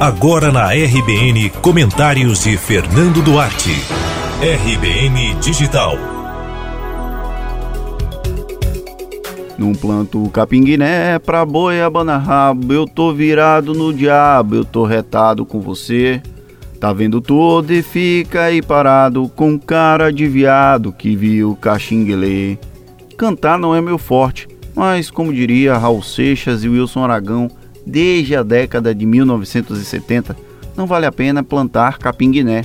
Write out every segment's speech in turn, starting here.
Agora na RBN, comentários de Fernando Duarte. RBN Digital. Num planto capinguiné pra boi abanar rabo, eu tô virado no diabo, eu tô retado com você. Tá vendo tudo e fica aí parado com cara de viado que viu caxinguelê. Cantar não é meu forte, mas como diria Raul Seixas e Wilson Aragão, desde a década de 1970, não vale a pena plantar capim-guiné.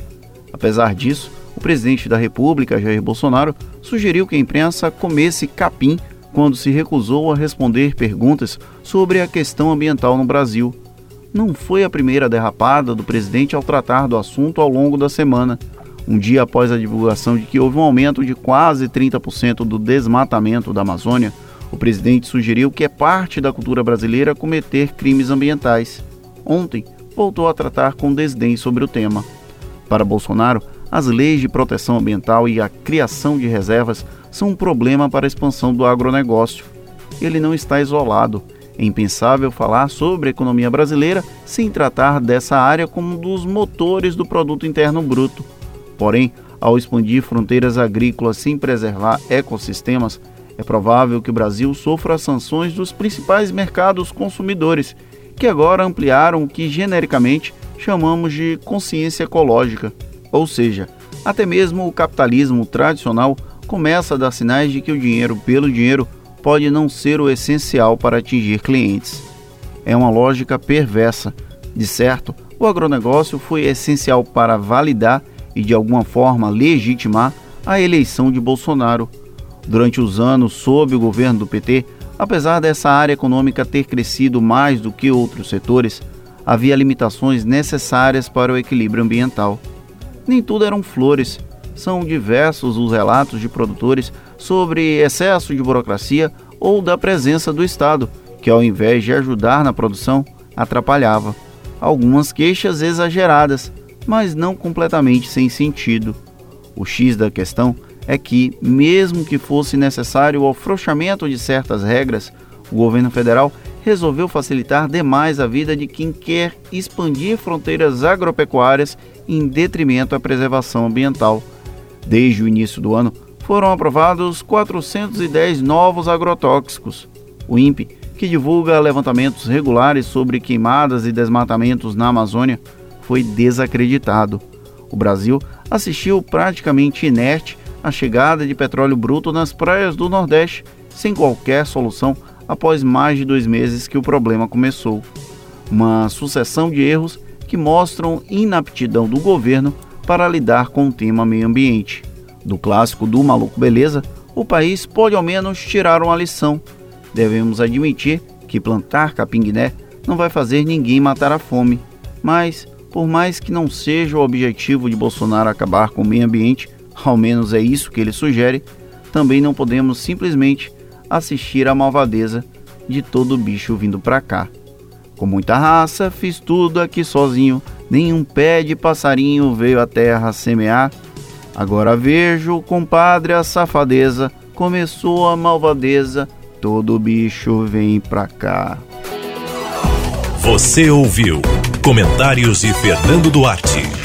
Apesar disso, o presidente da República, Jair Bolsonaro, sugeriu que a imprensa comesse capim quando se recusou a responder perguntas sobre a questão ambiental no Brasil. Não foi a primeira derrapada do presidente ao tratar do assunto ao longo da semana, um dia após a divulgação de que houve um aumento de quase 30% do desmatamento da Amazônia o presidente sugeriu que é parte da cultura brasileira cometer crimes ambientais. Ontem, voltou a tratar com desdém sobre o tema. Para Bolsonaro, as leis de proteção ambiental e a criação de reservas são um problema para a expansão do agronegócio. Ele não está isolado. É impensável falar sobre a economia brasileira sem tratar dessa área como um dos motores do produto interno bruto. Porém, ao expandir fronteiras agrícolas sem preservar ecossistemas, é provável que o Brasil sofra sanções dos principais mercados consumidores, que agora ampliaram o que genericamente chamamos de consciência ecológica. Ou seja, até mesmo o capitalismo tradicional começa a dar sinais de que o dinheiro pelo dinheiro pode não ser o essencial para atingir clientes. É uma lógica perversa. De certo, o agronegócio foi essencial para validar e de alguma forma legitimar a eleição de Bolsonaro Durante os anos sob o governo do PT, apesar dessa área econômica ter crescido mais do que outros setores, havia limitações necessárias para o equilíbrio ambiental. Nem tudo eram flores. São diversos os relatos de produtores sobre excesso de burocracia ou da presença do Estado, que ao invés de ajudar na produção, atrapalhava. Algumas queixas exageradas, mas não completamente sem sentido. O X da questão é que, mesmo que fosse necessário o afrouxamento de certas regras, o governo federal resolveu facilitar demais a vida de quem quer expandir fronteiras agropecuárias em detrimento à preservação ambiental. Desde o início do ano, foram aprovados 410 novos agrotóxicos. O INPE, que divulga levantamentos regulares sobre queimadas e desmatamentos na Amazônia, foi desacreditado. O Brasil assistiu praticamente inerte a chegada de petróleo bruto nas praias do Nordeste, sem qualquer solução após mais de dois meses que o problema começou. Uma sucessão de erros que mostram inaptidão do governo para lidar com o tema meio ambiente. Do clássico do maluco beleza, o país pode ao menos tirar uma lição. Devemos admitir que plantar capim-guiné não vai fazer ninguém matar a fome, mas, por mais que não seja o objetivo de Bolsonaro acabar com o meio ambiente, ao menos é isso que ele sugere, também não podemos simplesmente assistir à malvadeza de todo bicho vindo para cá. Com muita raça, fiz tudo aqui sozinho, nenhum pé de passarinho veio à terra semear. Agora vejo, compadre, a safadeza, começou a malvadeza, todo bicho vem pra cá. Você ouviu comentários de Fernando Duarte.